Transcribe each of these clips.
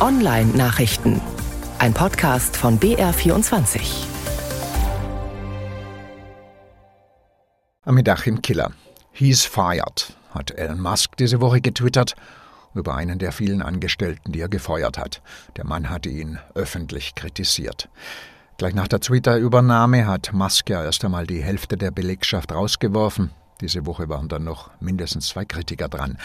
Online-Nachrichten. Ein Podcast von BR24. Amidachim Killer. He's fired, hat Elon Musk diese Woche getwittert über einen der vielen Angestellten, die er gefeuert hat. Der Mann hatte ihn öffentlich kritisiert. Gleich nach der Twitter-Übernahme hat Musk ja erst einmal die Hälfte der Belegschaft rausgeworfen. Diese Woche waren dann noch mindestens zwei Kritiker dran.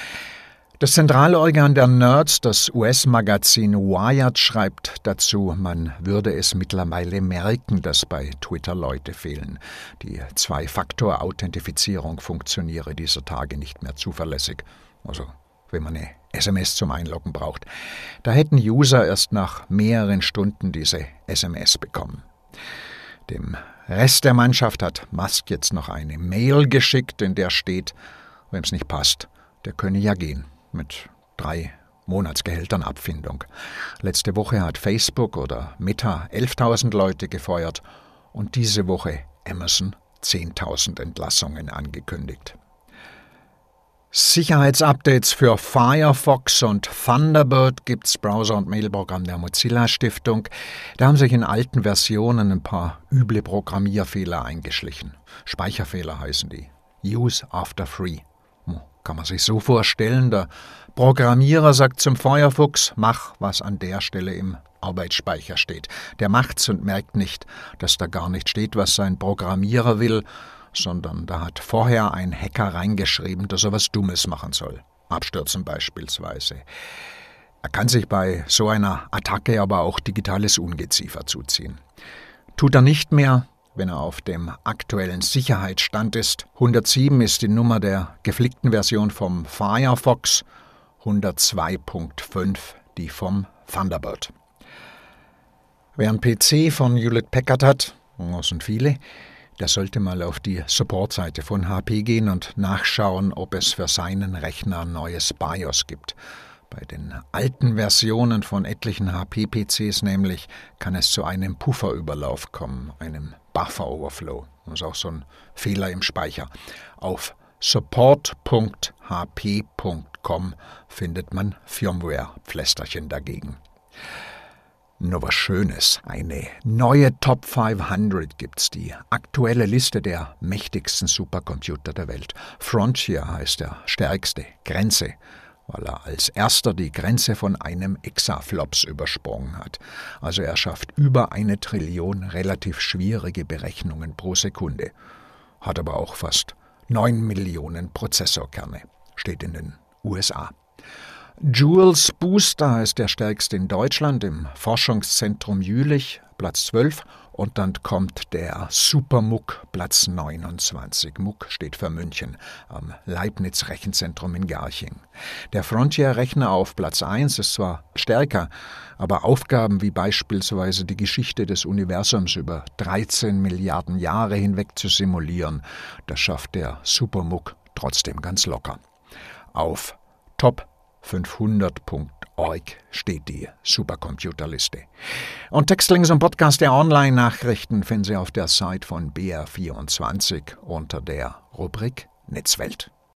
Das Zentralorgan der Nerds, das US-Magazin Wired, schreibt dazu, man würde es mittlerweile merken, dass bei Twitter Leute fehlen. Die Zwei-Faktor-Authentifizierung funktioniere dieser Tage nicht mehr zuverlässig. Also, wenn man eine SMS zum Einloggen braucht. Da hätten User erst nach mehreren Stunden diese SMS bekommen. Dem Rest der Mannschaft hat Musk jetzt noch eine Mail geschickt, in der steht, wenn es nicht passt, der könne ja gehen mit drei Monatsgehältern Abfindung. Letzte Woche hat Facebook oder Meta 11.000 Leute gefeuert und diese Woche Amazon 10.000 Entlassungen angekündigt. Sicherheitsupdates für Firefox und Thunderbird gibt's Browser- und Mailprogramm der Mozilla Stiftung. Da haben sich in alten Versionen ein paar üble Programmierfehler eingeschlichen. Speicherfehler heißen die. Use after free. Kann man sich so vorstellen, der Programmierer sagt zum Feuerfuchs, mach, was an der Stelle im Arbeitsspeicher steht. Der macht's und merkt nicht, dass da gar nicht steht, was sein Programmierer will, sondern da hat vorher ein Hacker reingeschrieben, dass er was Dummes machen soll. Abstürzen beispielsweise. Er kann sich bei so einer Attacke aber auch digitales Ungeziefer zuziehen. Tut er nicht mehr, wenn er auf dem aktuellen Sicherheitsstand ist. 107 ist die Nummer der geflickten Version vom Firefox, 102.5 die vom Thunderbird. Wer einen PC von Hewlett Packard hat, das sind viele, der sollte mal auf die Supportseite von HP gehen und nachschauen, ob es für seinen Rechner ein neues BIOS gibt. Bei den alten Versionen von etlichen HP-PCs nämlich kann es zu einem Pufferüberlauf kommen, einem Buffer Overflow. Das ist auch so ein Fehler im Speicher. Auf support.hp.com findet man Firmware-Pflästerchen dagegen. Nur was Schönes. Eine neue Top 500 gibt's. Die aktuelle Liste der mächtigsten Supercomputer der Welt. Frontier heißt der stärkste. Grenze weil er als erster die Grenze von einem Exaflops übersprungen hat. Also er schafft über eine Trillion relativ schwierige Berechnungen pro Sekunde, hat aber auch fast neun Millionen Prozessorkerne, steht in den USA. Jules Booster ist der stärkste in Deutschland im Forschungszentrum Jülich, Platz 12 und dann kommt der Super Muck, Platz 29. Muck steht für München am Leibniz Rechenzentrum in Garching. Der Frontier-Rechner auf Platz 1 ist zwar stärker, aber Aufgaben wie beispielsweise die Geschichte des Universums über 13 Milliarden Jahre hinweg zu simulieren, das schafft der Super Muck trotzdem ganz locker. Auf Top 500.org steht die Supercomputerliste. Und Textlinks und Podcast der Online-Nachrichten finden Sie auf der Seite von BR24 unter der Rubrik Netzwelt.